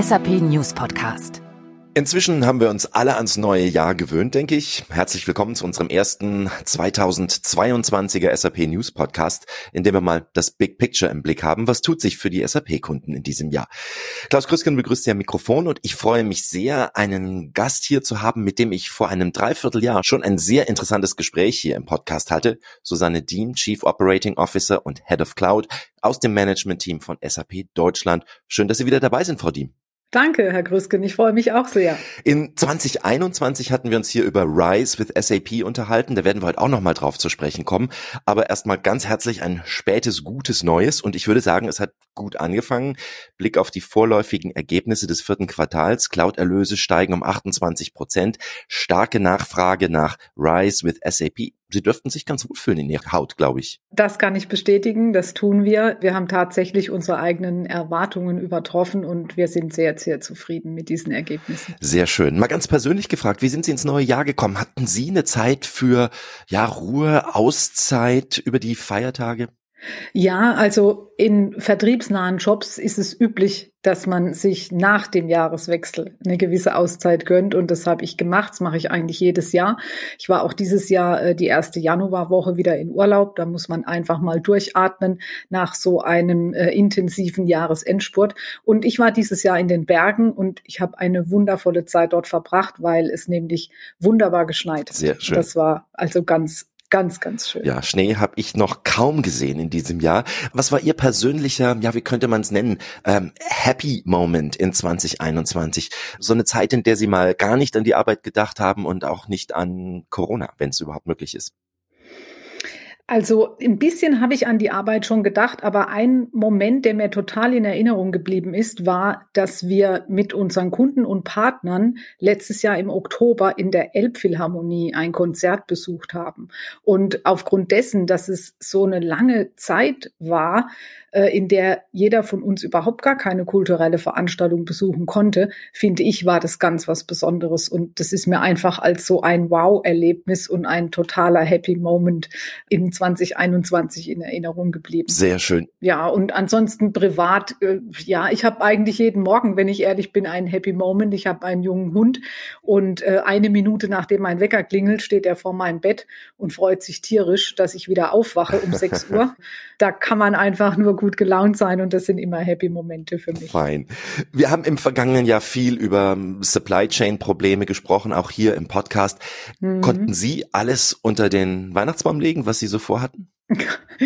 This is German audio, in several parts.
SAP News Podcast. Inzwischen haben wir uns alle ans neue Jahr gewöhnt, denke ich. Herzlich willkommen zu unserem ersten 2022er SAP News Podcast, in dem wir mal das Big Picture im Blick haben. Was tut sich für die SAP-Kunden in diesem Jahr? Klaus Krüsken begrüßt Sie am Mikrofon und ich freue mich sehr, einen Gast hier zu haben, mit dem ich vor einem Dreivierteljahr schon ein sehr interessantes Gespräch hier im Podcast hatte. Susanne Dean, Chief Operating Officer und Head of Cloud aus dem Management-Team von SAP Deutschland. Schön, dass Sie wieder dabei sind, Frau Diem. Danke, Herr Grüsken. Ich freue mich auch sehr. In 2021 hatten wir uns hier über Rise with SAP unterhalten. Da werden wir heute auch nochmal drauf zu sprechen kommen. Aber erstmal ganz herzlich ein spätes, gutes Neues. Und ich würde sagen, es hat gut angefangen. Blick auf die vorläufigen Ergebnisse des vierten Quartals. Cloud-Erlöse steigen um 28 Prozent. Starke Nachfrage nach Rise with SAP. Sie dürften sich ganz wohlfühlen in Ihrer Haut, glaube ich. Das kann ich bestätigen. Das tun wir. Wir haben tatsächlich unsere eigenen Erwartungen übertroffen und wir sind sehr, sehr zufrieden mit diesen Ergebnissen. Sehr schön. Mal ganz persönlich gefragt, wie sind Sie ins neue Jahr gekommen? Hatten Sie eine Zeit für ja, Ruhe, Auszeit über die Feiertage? Ja, also in vertriebsnahen Jobs ist es üblich, dass man sich nach dem Jahreswechsel eine gewisse Auszeit gönnt. Und das habe ich gemacht. Das mache ich eigentlich jedes Jahr. Ich war auch dieses Jahr äh, die erste Januarwoche wieder in Urlaub. Da muss man einfach mal durchatmen nach so einem äh, intensiven Jahresendspurt. Und ich war dieses Jahr in den Bergen und ich habe eine wundervolle Zeit dort verbracht, weil es nämlich wunderbar geschneit. Sehr schön. Das war also ganz Ganz, ganz schön. Ja, Schnee habe ich noch kaum gesehen in diesem Jahr. Was war Ihr persönlicher, ja, wie könnte man es nennen, ähm, Happy Moment in 2021? So eine Zeit, in der Sie mal gar nicht an die Arbeit gedacht haben und auch nicht an Corona, wenn es überhaupt möglich ist. Also ein bisschen habe ich an die Arbeit schon gedacht, aber ein Moment, der mir total in Erinnerung geblieben ist, war, dass wir mit unseren Kunden und Partnern letztes Jahr im Oktober in der Elbphilharmonie ein Konzert besucht haben. Und aufgrund dessen, dass es so eine lange Zeit war, äh, in der jeder von uns überhaupt gar keine kulturelle Veranstaltung besuchen konnte, finde ich, war das ganz was Besonderes. Und das ist mir einfach als so ein Wow-Erlebnis und ein totaler Happy Moment in 2021 in Erinnerung geblieben. Sehr schön. Ja, und ansonsten privat, äh, ja, ich habe eigentlich jeden Morgen, wenn ich ehrlich bin, einen Happy Moment. Ich habe einen jungen Hund und äh, eine Minute nachdem mein Wecker klingelt, steht er vor meinem Bett und freut sich tierisch, dass ich wieder aufwache um 6 Uhr. Da kann man einfach nur gut gelaunt sein und das sind immer happy Momente für mich. Fein. Wir haben im vergangenen Jahr viel über Supply Chain Probleme gesprochen, auch hier im Podcast. Mhm. Konnten Sie alles unter den Weihnachtsbaum legen, was Sie so vorhatten?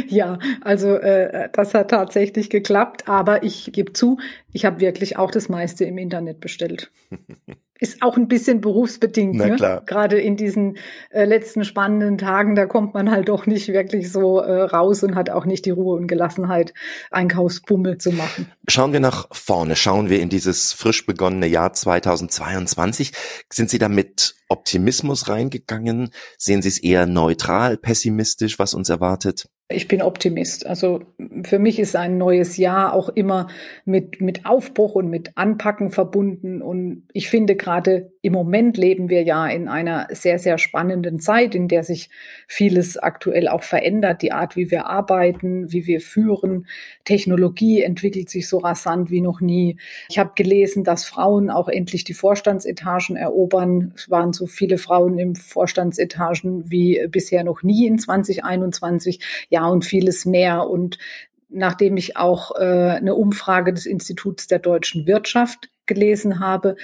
Ja, also äh, das hat tatsächlich geklappt, aber ich gebe zu, ich habe wirklich auch das meiste im Internet bestellt. ist auch ein bisschen berufsbedingt. Na ne? klar. Gerade in diesen äh, letzten spannenden Tagen, da kommt man halt doch nicht wirklich so äh, raus und hat auch nicht die Ruhe und Gelassenheit, Einkaufsbummel zu machen. Schauen wir nach vorne, schauen wir in dieses frisch begonnene Jahr 2022. Sind Sie da mit Optimismus reingegangen? Sehen Sie es eher neutral, pessimistisch, was uns erwartet? Ich bin Optimist. Also für mich ist ein neues Jahr auch immer mit, mit Aufbruch und mit Anpacken verbunden. Und ich finde gerade im Moment leben wir ja in einer sehr, sehr spannenden Zeit, in der sich vieles aktuell auch verändert. Die Art, wie wir arbeiten, wie wir führen. Technologie entwickelt sich so rasant wie noch nie. Ich habe gelesen, dass Frauen auch endlich die Vorstandsetagen erobern. Es waren so viele Frauen im Vorstandsetagen wie bisher noch nie in 2021 ja und vieles mehr. Und nachdem ich auch äh, eine Umfrage des Instituts der deutschen Wirtschaft gelesen habe,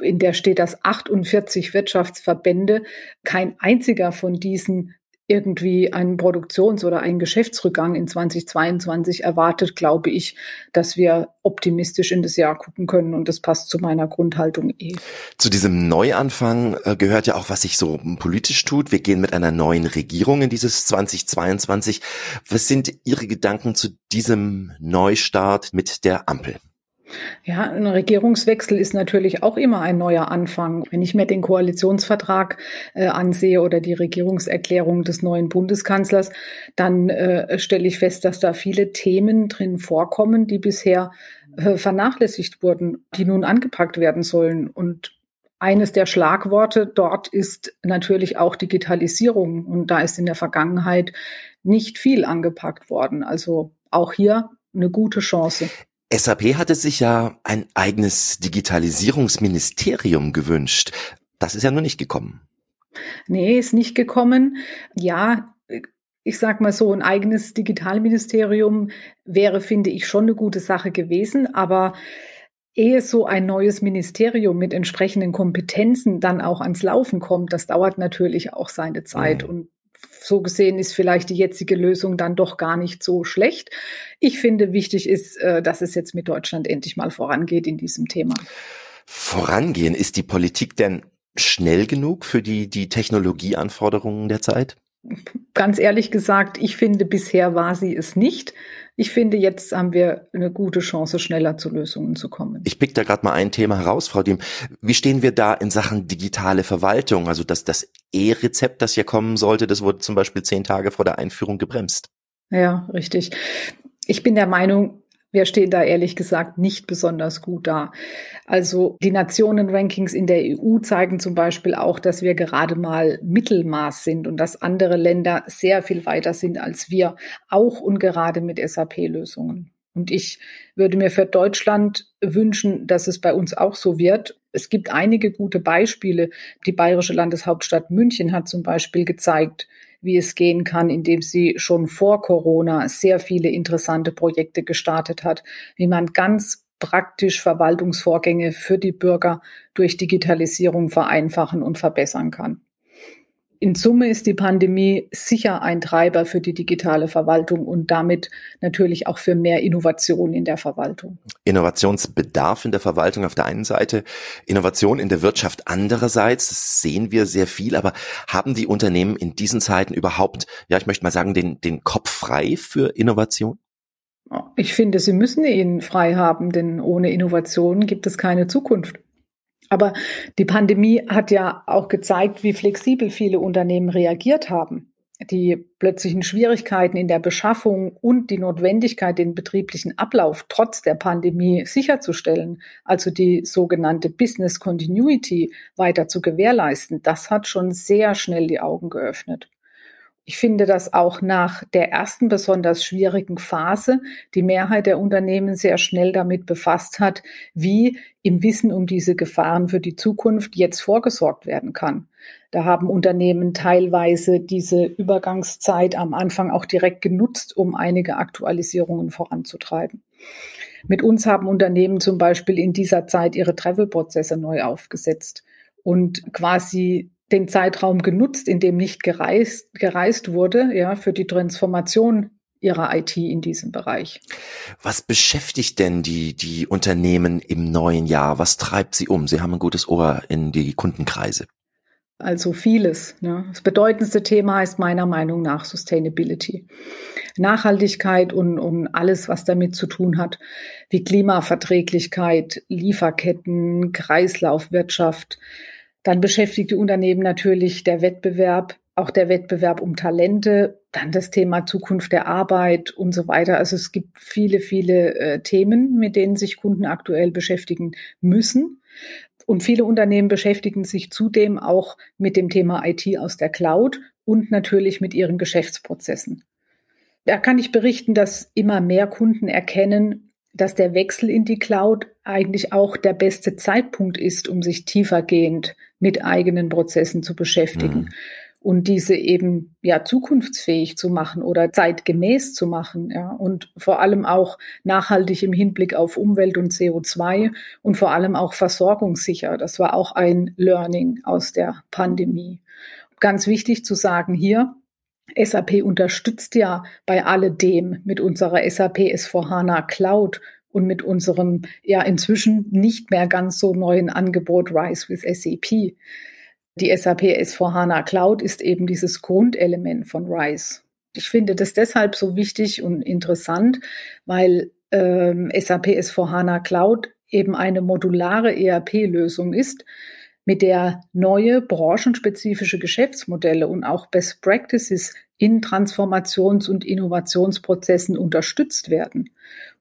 in der steht, dass 48 Wirtschaftsverbände, kein einziger von diesen irgendwie einen Produktions- oder einen Geschäftsrückgang in 2022 erwartet, glaube ich, dass wir optimistisch in das Jahr gucken können und das passt zu meiner Grundhaltung eh. Zu diesem Neuanfang äh, gehört ja auch, was sich so politisch tut. Wir gehen mit einer neuen Regierung in dieses 2022. Was sind Ihre Gedanken zu diesem Neustart mit der Ampel? Ja, ein Regierungswechsel ist natürlich auch immer ein neuer Anfang. Wenn ich mir den Koalitionsvertrag äh, ansehe oder die Regierungserklärung des neuen Bundeskanzlers, dann äh, stelle ich fest, dass da viele Themen drin vorkommen, die bisher äh, vernachlässigt wurden, die nun angepackt werden sollen. Und eines der Schlagworte dort ist natürlich auch Digitalisierung. Und da ist in der Vergangenheit nicht viel angepackt worden. Also auch hier eine gute Chance. SAP hatte sich ja ein eigenes Digitalisierungsministerium gewünscht. Das ist ja nur nicht gekommen. Nee, ist nicht gekommen. Ja, ich sag mal so, ein eigenes Digitalministerium wäre, finde ich, schon eine gute Sache gewesen, aber ehe so ein neues Ministerium mit entsprechenden Kompetenzen dann auch ans Laufen kommt, das dauert natürlich auch seine Zeit. Mhm. Und so gesehen ist vielleicht die jetzige Lösung dann doch gar nicht so schlecht. Ich finde, wichtig ist, äh, dass es jetzt mit Deutschland endlich mal vorangeht in diesem Thema. Vorangehen, ist die Politik denn schnell genug für die, die Technologieanforderungen der Zeit? Ganz ehrlich gesagt, ich finde, bisher war sie es nicht. Ich finde, jetzt haben wir eine gute Chance, schneller zu Lösungen zu kommen. Ich pick da gerade mal ein Thema heraus, Frau Diem. Wie stehen wir da in Sachen digitale Verwaltung? Also das, das E-Rezept, das hier kommen sollte, das wurde zum Beispiel zehn Tage vor der Einführung gebremst. Ja, richtig. Ich bin der Meinung, wir stehen da ehrlich gesagt nicht besonders gut da. Also die Nationenrankings in der EU zeigen zum Beispiel auch, dass wir gerade mal Mittelmaß sind und dass andere Länder sehr viel weiter sind als wir, auch und gerade mit SAP-Lösungen. Und ich würde mir für Deutschland wünschen, dass es bei uns auch so wird. Es gibt einige gute Beispiele. Die bayerische Landeshauptstadt München hat zum Beispiel gezeigt, wie es gehen kann, indem sie schon vor Corona sehr viele interessante Projekte gestartet hat, wie man ganz praktisch Verwaltungsvorgänge für die Bürger durch Digitalisierung vereinfachen und verbessern kann. In Summe ist die Pandemie sicher ein Treiber für die digitale Verwaltung und damit natürlich auch für mehr Innovation in der Verwaltung. Innovationsbedarf in der Verwaltung auf der einen Seite, Innovation in der Wirtschaft andererseits, das sehen wir sehr viel, aber haben die Unternehmen in diesen Zeiten überhaupt, ja, ich möchte mal sagen, den, den Kopf frei für Innovation? Ich finde, sie müssen ihn frei haben, denn ohne Innovation gibt es keine Zukunft. Aber die Pandemie hat ja auch gezeigt, wie flexibel viele Unternehmen reagiert haben. Die plötzlichen Schwierigkeiten in der Beschaffung und die Notwendigkeit, den betrieblichen Ablauf trotz der Pandemie sicherzustellen, also die sogenannte Business Continuity weiter zu gewährleisten, das hat schon sehr schnell die Augen geöffnet. Ich finde, dass auch nach der ersten besonders schwierigen Phase die Mehrheit der Unternehmen sehr schnell damit befasst hat, wie im Wissen um diese Gefahren für die Zukunft jetzt vorgesorgt werden kann. Da haben Unternehmen teilweise diese Übergangszeit am Anfang auch direkt genutzt, um einige Aktualisierungen voranzutreiben. Mit uns haben Unternehmen zum Beispiel in dieser Zeit ihre Travel-Prozesse neu aufgesetzt und quasi den Zeitraum genutzt, in dem nicht gereist, gereist wurde, ja, für die Transformation ihrer IT in diesem Bereich. Was beschäftigt denn die, die Unternehmen im neuen Jahr? Was treibt sie um? Sie haben ein gutes Ohr in die Kundenkreise. Also vieles. Ne? Das bedeutendste Thema ist meiner Meinung nach Sustainability. Nachhaltigkeit und, und alles, was damit zu tun hat, wie Klimaverträglichkeit, Lieferketten, Kreislaufwirtschaft, dann beschäftigt die Unternehmen natürlich der Wettbewerb, auch der Wettbewerb um Talente, dann das Thema Zukunft der Arbeit und so weiter. Also es gibt viele, viele äh, Themen, mit denen sich Kunden aktuell beschäftigen müssen. Und viele Unternehmen beschäftigen sich zudem auch mit dem Thema IT aus der Cloud und natürlich mit ihren Geschäftsprozessen. Da kann ich berichten, dass immer mehr Kunden erkennen, dass der Wechsel in die Cloud eigentlich auch der beste Zeitpunkt ist, um sich tiefergehend mit eigenen Prozessen zu beschäftigen. Mhm. Und diese eben ja zukunftsfähig zu machen oder zeitgemäß zu machen, ja, und vor allem auch nachhaltig im Hinblick auf Umwelt und CO2 und vor allem auch versorgungssicher. Das war auch ein Learning aus der Pandemie. Ganz wichtig zu sagen hier, SAP unterstützt ja bei alledem mit unserer SAP S4HANA Cloud und mit unserem ja inzwischen nicht mehr ganz so neuen Angebot Rise with SAP. Die SAP S4HANA Cloud ist eben dieses Grundelement von Rise. Ich finde das deshalb so wichtig und interessant, weil ähm, SAP S4HANA Cloud eben eine modulare ERP-Lösung ist, mit der neue branchenspezifische Geschäftsmodelle und auch Best Practices in Transformations- und Innovationsprozessen unterstützt werden.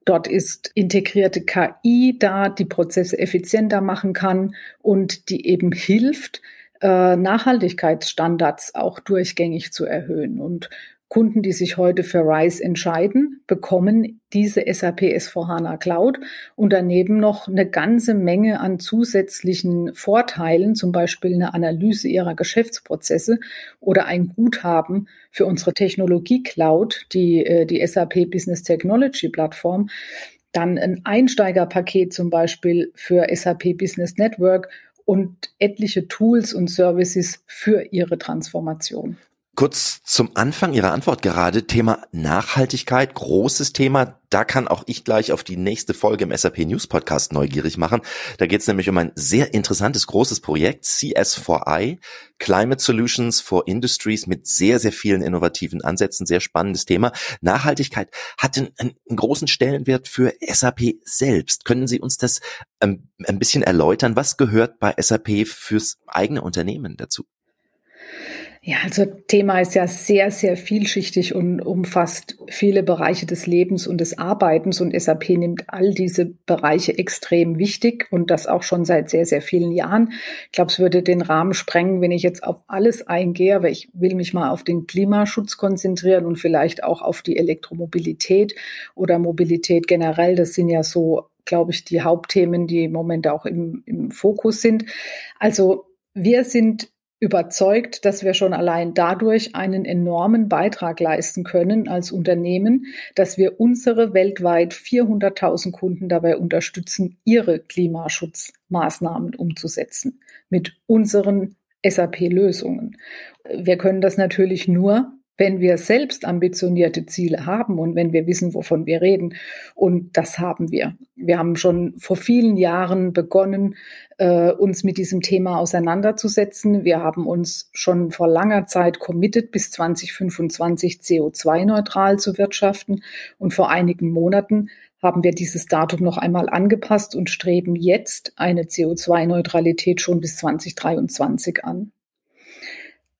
Dort ist integrierte KI da, die Prozesse effizienter machen kann und die eben hilft, äh, Nachhaltigkeitsstandards auch durchgängig zu erhöhen. Und Kunden, die sich heute für RISE entscheiden, bekommen diese SAP S4HANA Cloud und daneben noch eine ganze Menge an zusätzlichen Vorteilen, zum Beispiel eine Analyse ihrer Geschäftsprozesse oder ein Guthaben für unsere Technologie Cloud, die, äh, die SAP Business Technology Plattform, dann ein Einsteigerpaket zum Beispiel für SAP Business Network und etliche Tools und Services für ihre Transformation. Kurz zum Anfang Ihrer Antwort gerade, Thema Nachhaltigkeit, großes Thema. Da kann auch ich gleich auf die nächste Folge im SAP News Podcast neugierig machen. Da geht es nämlich um ein sehr interessantes, großes Projekt, CS4I, Climate Solutions for Industries mit sehr, sehr vielen innovativen Ansätzen, sehr spannendes Thema. Nachhaltigkeit hat einen, einen großen Stellenwert für SAP selbst. Können Sie uns das ähm, ein bisschen erläutern? Was gehört bei SAP fürs eigene Unternehmen dazu? Ja, also Thema ist ja sehr, sehr vielschichtig und umfasst viele Bereiche des Lebens und des Arbeitens und SAP nimmt all diese Bereiche extrem wichtig und das auch schon seit sehr, sehr vielen Jahren. Ich glaube, es würde den Rahmen sprengen, wenn ich jetzt auf alles eingehe, aber ich will mich mal auf den Klimaschutz konzentrieren und vielleicht auch auf die Elektromobilität oder Mobilität generell. Das sind ja so, glaube ich, die Hauptthemen, die im Moment auch im, im Fokus sind. Also wir sind überzeugt, dass wir schon allein dadurch einen enormen Beitrag leisten können als Unternehmen, dass wir unsere weltweit 400.000 Kunden dabei unterstützen, ihre Klimaschutzmaßnahmen umzusetzen mit unseren SAP-Lösungen. Wir können das natürlich nur, wenn wir selbst ambitionierte Ziele haben und wenn wir wissen, wovon wir reden. Und das haben wir. Wir haben schon vor vielen Jahren begonnen, äh, uns mit diesem Thema auseinanderzusetzen. Wir haben uns schon vor langer Zeit committed, bis 2025 CO2-neutral zu wirtschaften. Und vor einigen Monaten haben wir dieses Datum noch einmal angepasst und streben jetzt eine CO2-Neutralität schon bis 2023 an.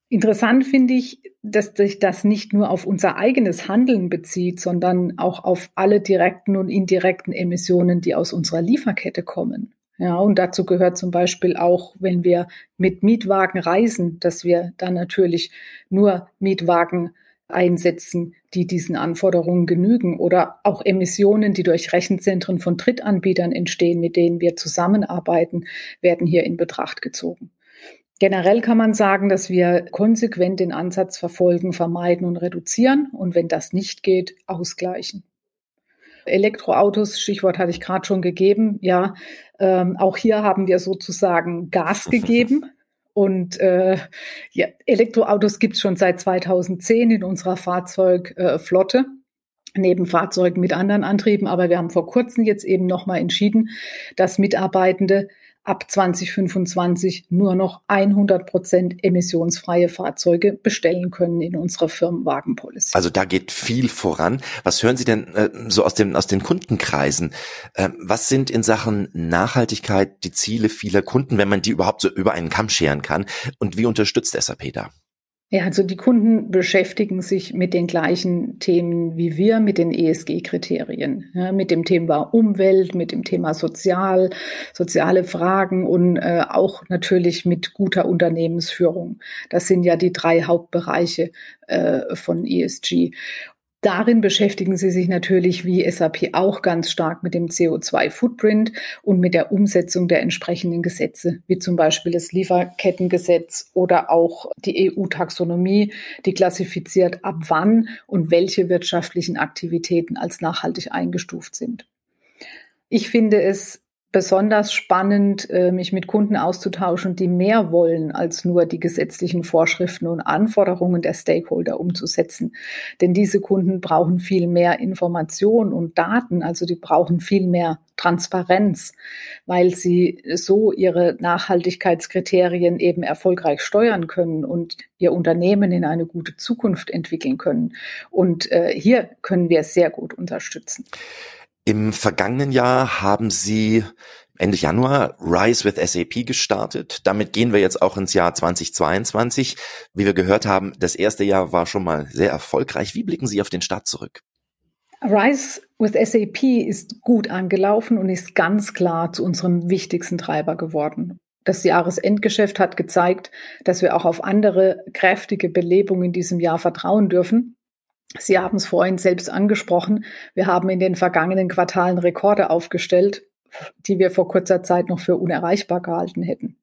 Interessant finde ich, dass sich das nicht nur auf unser eigenes Handeln bezieht, sondern auch auf alle direkten und indirekten Emissionen, die aus unserer Lieferkette kommen. Ja, und dazu gehört zum Beispiel auch, wenn wir mit Mietwagen reisen, dass wir dann natürlich nur Mietwagen einsetzen, die diesen Anforderungen genügen oder auch Emissionen, die durch Rechenzentren von Drittanbietern entstehen, mit denen wir zusammenarbeiten, werden hier in Betracht gezogen. Generell kann man sagen, dass wir konsequent den Ansatz verfolgen, vermeiden und reduzieren und wenn das nicht geht, ausgleichen. Elektroautos, Stichwort hatte ich gerade schon gegeben, ja, ähm, auch hier haben wir sozusagen Gas gegeben. Und äh, ja, Elektroautos gibt's schon seit 2010 in unserer Fahrzeugflotte. Äh, neben Fahrzeugen mit anderen Antrieben. Aber wir haben vor kurzem jetzt eben nochmal entschieden, dass Mitarbeitende ab 2025 nur noch 100 Prozent emissionsfreie Fahrzeuge bestellen können in unserer Firmenwagenpolicy. Also da geht viel voran. Was hören Sie denn äh, so aus, dem, aus den Kundenkreisen? Äh, was sind in Sachen Nachhaltigkeit die Ziele vieler Kunden, wenn man die überhaupt so über einen Kamm scheren kann? Und wie unterstützt SAP da? Ja, also die Kunden beschäftigen sich mit den gleichen Themen wie wir, mit den ESG-Kriterien, ja, mit dem Thema Umwelt, mit dem Thema Sozial, soziale Fragen und äh, auch natürlich mit guter Unternehmensführung. Das sind ja die drei Hauptbereiche äh, von ESG. Darin beschäftigen sie sich natürlich wie SAP auch ganz stark mit dem CO2-Footprint und mit der Umsetzung der entsprechenden Gesetze, wie zum Beispiel das Lieferkettengesetz oder auch die EU-Taxonomie, die klassifiziert, ab wann und welche wirtschaftlichen Aktivitäten als nachhaltig eingestuft sind. Ich finde es besonders spannend, äh, mich mit Kunden auszutauschen, die mehr wollen, als nur die gesetzlichen Vorschriften und Anforderungen der Stakeholder umzusetzen. Denn diese Kunden brauchen viel mehr Information und Daten, also die brauchen viel mehr Transparenz, weil sie so ihre Nachhaltigkeitskriterien eben erfolgreich steuern können und ihr Unternehmen in eine gute Zukunft entwickeln können. Und äh, hier können wir sehr gut unterstützen. Im vergangenen Jahr haben Sie Ende Januar Rise with SAP gestartet. Damit gehen wir jetzt auch ins Jahr 2022. Wie wir gehört haben, das erste Jahr war schon mal sehr erfolgreich. Wie blicken Sie auf den Start zurück? Rise with SAP ist gut angelaufen und ist ganz klar zu unserem wichtigsten Treiber geworden. Das Jahresendgeschäft hat gezeigt, dass wir auch auf andere kräftige Belebungen in diesem Jahr vertrauen dürfen. Sie haben es vorhin selbst angesprochen. Wir haben in den vergangenen Quartalen Rekorde aufgestellt, die wir vor kurzer Zeit noch für unerreichbar gehalten hätten.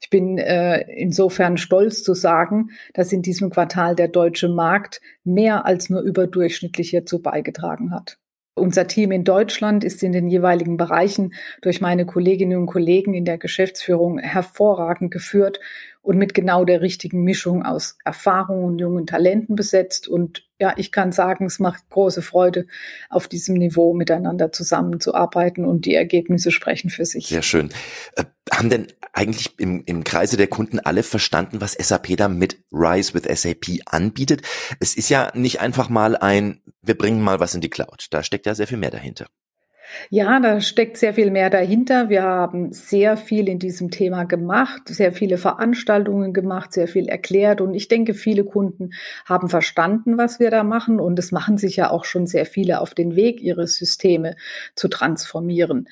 Ich bin äh, insofern stolz zu sagen, dass in diesem Quartal der deutsche Markt mehr als nur überdurchschnittlich hierzu beigetragen hat. Unser Team in Deutschland ist in den jeweiligen Bereichen durch meine Kolleginnen und Kollegen in der Geschäftsführung hervorragend geführt und mit genau der richtigen Mischung aus Erfahrung und jungen Talenten besetzt. Und ja, ich kann sagen, es macht große Freude, auf diesem Niveau miteinander zusammenzuarbeiten und die Ergebnisse sprechen für sich. Sehr schön. Äh, haben denn eigentlich im, im Kreise der Kunden alle verstanden, was SAP da mit Rise with SAP anbietet? Es ist ja nicht einfach mal ein, wir bringen mal was in die Cloud. Da steckt ja sehr viel mehr dahinter. Ja, da steckt sehr viel mehr dahinter. Wir haben sehr viel in diesem Thema gemacht, sehr viele Veranstaltungen gemacht, sehr viel erklärt. Und ich denke, viele Kunden haben verstanden, was wir da machen. Und es machen sich ja auch schon sehr viele auf den Weg, ihre Systeme zu transformieren.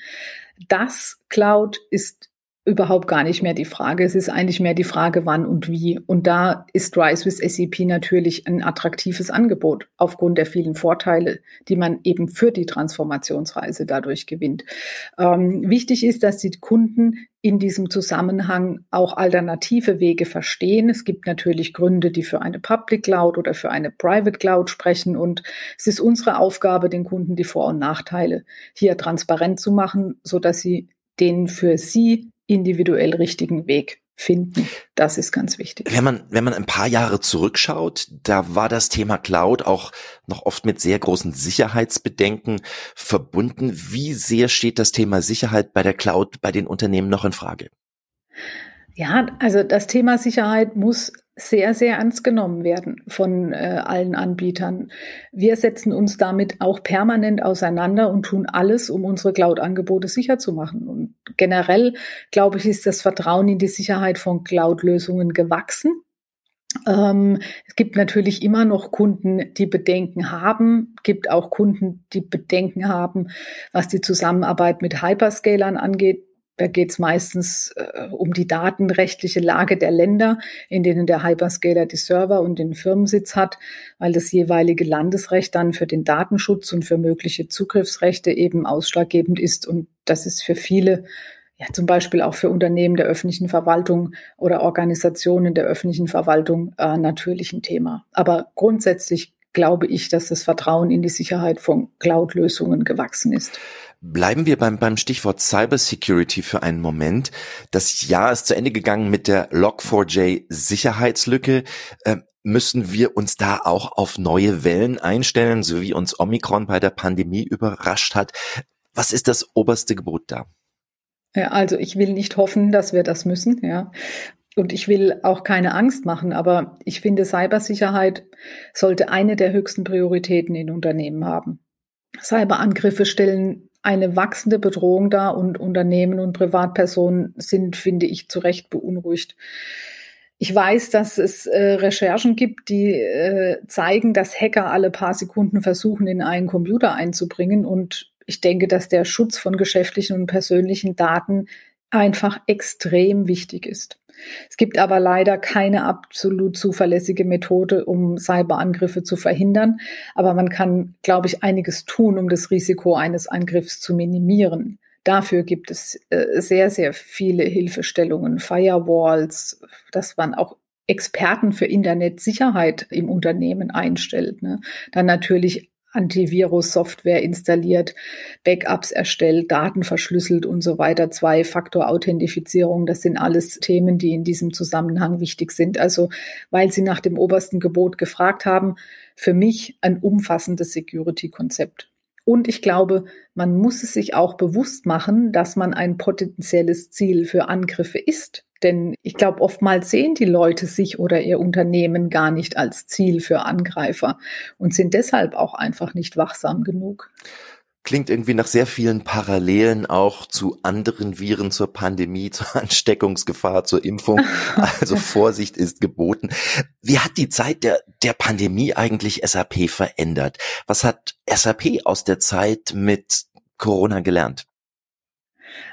Das Cloud ist überhaupt gar nicht mehr die Frage. Es ist eigentlich mehr die Frage, wann und wie. Und da ist Rise with SAP natürlich ein attraktives Angebot aufgrund der vielen Vorteile, die man eben für die Transformationsreise dadurch gewinnt. Ähm, wichtig ist, dass die Kunden in diesem Zusammenhang auch alternative Wege verstehen. Es gibt natürlich Gründe, die für eine Public Cloud oder für eine Private Cloud sprechen. Und es ist unsere Aufgabe, den Kunden die Vor- und Nachteile hier transparent zu machen, so dass sie den für sie individuell richtigen Weg finden. Das ist ganz wichtig. Wenn man, wenn man ein paar Jahre zurückschaut, da war das Thema Cloud auch noch oft mit sehr großen Sicherheitsbedenken verbunden. Wie sehr steht das Thema Sicherheit bei der Cloud bei den Unternehmen noch in Frage? Ja, also das Thema Sicherheit muss sehr, sehr ernst genommen werden von äh, allen Anbietern. Wir setzen uns damit auch permanent auseinander und tun alles, um unsere Cloud-Angebote sicher zu machen. Und generell, glaube ich, ist das Vertrauen in die Sicherheit von Cloud-Lösungen gewachsen. Ähm, es gibt natürlich immer noch Kunden, die Bedenken haben, gibt auch Kunden, die Bedenken haben, was die Zusammenarbeit mit Hyperscalern angeht. Da geht es meistens äh, um die datenrechtliche Lage der Länder, in denen der Hyperscaler die Server und den Firmensitz hat, weil das jeweilige Landesrecht dann für den Datenschutz und für mögliche Zugriffsrechte eben ausschlaggebend ist. Und das ist für viele, ja zum Beispiel auch für Unternehmen der öffentlichen Verwaltung oder Organisationen der öffentlichen Verwaltung äh, natürlich ein Thema. Aber grundsätzlich glaube ich, dass das Vertrauen in die Sicherheit von Cloud-Lösungen gewachsen ist. Bleiben wir beim, beim Stichwort Cybersecurity für einen Moment. Das Jahr ist zu Ende gegangen mit der Log4j Sicherheitslücke. Äh, müssen wir uns da auch auf neue Wellen einstellen, so wie uns Omikron bei der Pandemie überrascht hat? Was ist das oberste Gebot da? Ja, also ich will nicht hoffen, dass wir das müssen, ja. Und ich will auch keine Angst machen, aber ich finde, Cybersicherheit sollte eine der höchsten Prioritäten in Unternehmen haben. Cyberangriffe stellen eine wachsende Bedrohung da und Unternehmen und Privatpersonen sind, finde ich, zu Recht beunruhigt. Ich weiß, dass es äh, Recherchen gibt, die äh, zeigen, dass Hacker alle paar Sekunden versuchen, in einen Computer einzubringen. Und ich denke, dass der Schutz von geschäftlichen und persönlichen Daten einfach extrem wichtig ist. Es gibt aber leider keine absolut zuverlässige Methode, um Cyberangriffe zu verhindern. Aber man kann, glaube ich, einiges tun, um das Risiko eines Angriffs zu minimieren. Dafür gibt es äh, sehr, sehr viele Hilfestellungen, Firewalls, dass man auch Experten für Internetsicherheit im Unternehmen einstellt. Ne? Dann natürlich Antivirus-Software installiert, Backups erstellt, Daten verschlüsselt und so weiter, Zwei-Faktor-Authentifizierung. Das sind alles Themen, die in diesem Zusammenhang wichtig sind. Also, weil Sie nach dem obersten Gebot gefragt haben, für mich ein umfassendes Security-Konzept. Und ich glaube, man muss es sich auch bewusst machen, dass man ein potenzielles Ziel für Angriffe ist. Denn ich glaube, oftmals sehen die Leute sich oder ihr Unternehmen gar nicht als Ziel für Angreifer und sind deshalb auch einfach nicht wachsam genug. Klingt irgendwie nach sehr vielen Parallelen auch zu anderen Viren, zur Pandemie, zur Ansteckungsgefahr, zur Impfung. Also Vorsicht ist geboten. Wie hat die Zeit der, der Pandemie eigentlich SAP verändert? Was hat SAP aus der Zeit mit Corona gelernt?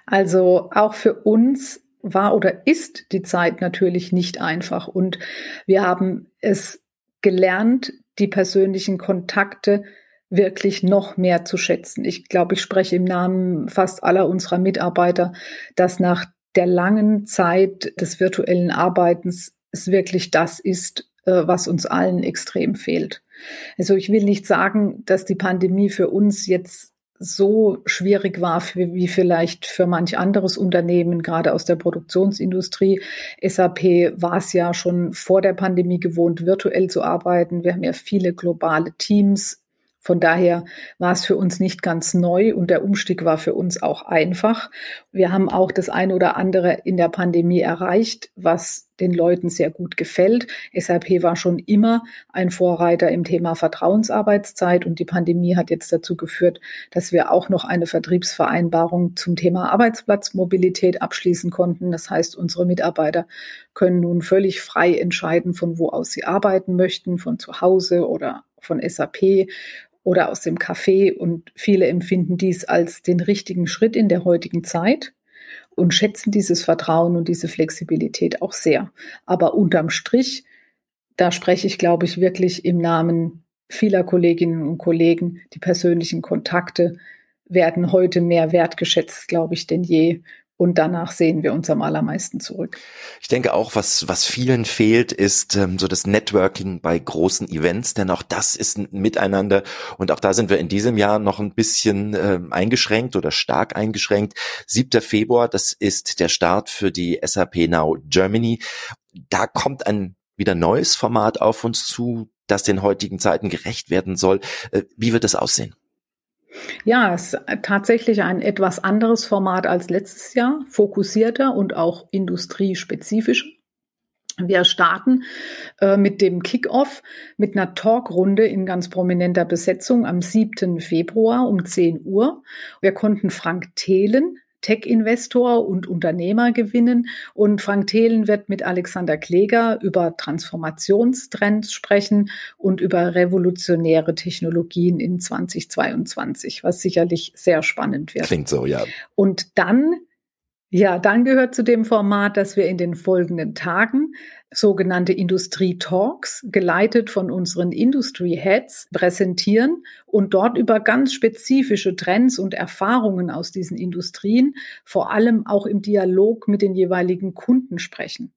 Also auch für uns war oder ist die Zeit natürlich nicht einfach. Und wir haben es gelernt, die persönlichen Kontakte wirklich noch mehr zu schätzen. Ich glaube, ich spreche im Namen fast aller unserer Mitarbeiter, dass nach der langen Zeit des virtuellen Arbeitens es wirklich das ist, äh, was uns allen extrem fehlt. Also ich will nicht sagen, dass die Pandemie für uns jetzt so schwierig war für, wie vielleicht für manch anderes Unternehmen, gerade aus der Produktionsindustrie. SAP war es ja schon vor der Pandemie gewohnt, virtuell zu arbeiten. Wir haben ja viele globale Teams von daher war es für uns nicht ganz neu und der Umstieg war für uns auch einfach. Wir haben auch das eine oder andere in der Pandemie erreicht, was den Leuten sehr gut gefällt. SAP war schon immer ein Vorreiter im Thema Vertrauensarbeitszeit und die Pandemie hat jetzt dazu geführt, dass wir auch noch eine Vertriebsvereinbarung zum Thema Arbeitsplatzmobilität abschließen konnten. Das heißt, unsere Mitarbeiter können nun völlig frei entscheiden, von wo aus sie arbeiten möchten, von zu Hause oder von SAP oder aus dem Café und viele empfinden dies als den richtigen Schritt in der heutigen Zeit und schätzen dieses Vertrauen und diese Flexibilität auch sehr. Aber unterm Strich, da spreche ich, glaube ich, wirklich im Namen vieler Kolleginnen und Kollegen, die persönlichen Kontakte werden heute mehr wertgeschätzt, glaube ich, denn je. Und danach sehen wir uns am allermeisten zurück. Ich denke auch, was, was vielen fehlt, ist ähm, so das Networking bei großen Events, denn auch das ist ein Miteinander. Und auch da sind wir in diesem Jahr noch ein bisschen äh, eingeschränkt oder stark eingeschränkt. 7. Februar, das ist der Start für die SAP Now Germany. Da kommt ein wieder neues Format auf uns zu, das den heutigen Zeiten gerecht werden soll. Äh, wie wird das aussehen? Ja, es ist tatsächlich ein etwas anderes Format als letztes Jahr, fokussierter und auch industriespezifisch. Wir starten äh, mit dem Kickoff mit einer Talkrunde in ganz prominenter Besetzung am 7. Februar um 10 Uhr. Wir konnten Frank Thelen, Tech-Investor und Unternehmer gewinnen. Und Frank Thelen wird mit Alexander Kleger über Transformationstrends sprechen und über revolutionäre Technologien in 2022, was sicherlich sehr spannend wird. Klingt so, ja. Und dann ja, dann gehört zu dem Format, dass wir in den folgenden Tagen sogenannte Industrie-Talks, geleitet von unseren Industry-Heads, präsentieren und dort über ganz spezifische Trends und Erfahrungen aus diesen Industrien, vor allem auch im Dialog mit den jeweiligen Kunden sprechen.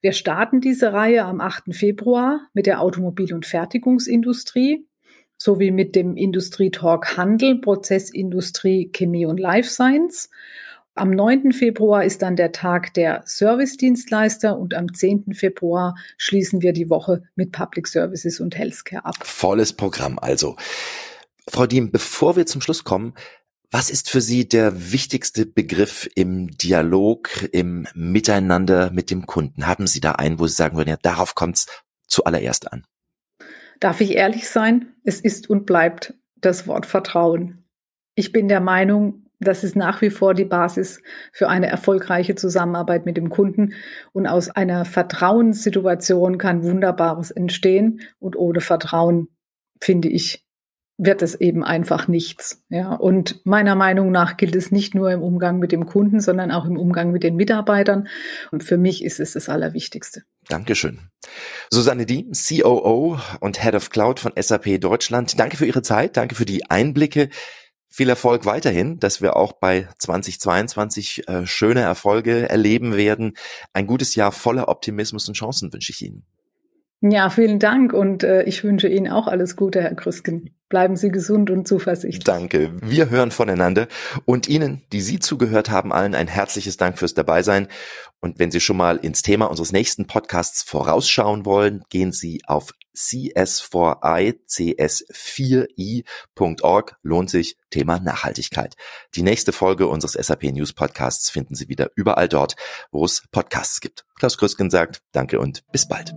Wir starten diese Reihe am 8. Februar mit der Automobil- und Fertigungsindustrie sowie mit dem Industrie-Talk Handel, Prozessindustrie, Chemie und Life Science am 9. Februar ist dann der Tag der Service-Dienstleister und am 10. Februar schließen wir die Woche mit Public Services und Healthcare ab. Volles Programm also. Frau Diem, bevor wir zum Schluss kommen, was ist für Sie der wichtigste Begriff im Dialog, im Miteinander mit dem Kunden? Haben Sie da einen, wo Sie sagen würden, ja, darauf kommt es zuallererst an? Darf ich ehrlich sein? Es ist und bleibt das Wort Vertrauen. Ich bin der Meinung, das ist nach wie vor die Basis für eine erfolgreiche Zusammenarbeit mit dem Kunden. Und aus einer Vertrauenssituation kann Wunderbares entstehen. Und ohne Vertrauen, finde ich, wird es eben einfach nichts. Ja, und meiner Meinung nach gilt es nicht nur im Umgang mit dem Kunden, sondern auch im Umgang mit den Mitarbeitern. Und für mich ist es das Allerwichtigste. Dankeschön. Susanne Diem, COO und Head of Cloud von SAP Deutschland. Danke für Ihre Zeit. Danke für die Einblicke viel Erfolg weiterhin, dass wir auch bei 2022 äh, schöne Erfolge erleben werden. Ein gutes Jahr voller Optimismus und Chancen wünsche ich Ihnen. Ja, vielen Dank und äh, ich wünsche Ihnen auch alles Gute, Herr Krüsken. Bleiben Sie gesund und zuversichtlich. Danke. Wir hören voneinander und Ihnen, die Sie zugehört haben, allen ein herzliches Dank fürs Dabeisein. Und wenn Sie schon mal ins Thema unseres nächsten Podcasts vorausschauen wollen, gehen Sie auf cs4i, cs4i.org. Lohnt sich, Thema Nachhaltigkeit. Die nächste Folge unseres SAP News Podcasts finden Sie wieder überall dort, wo es Podcasts gibt. Klaus Krüsken sagt Danke und bis bald.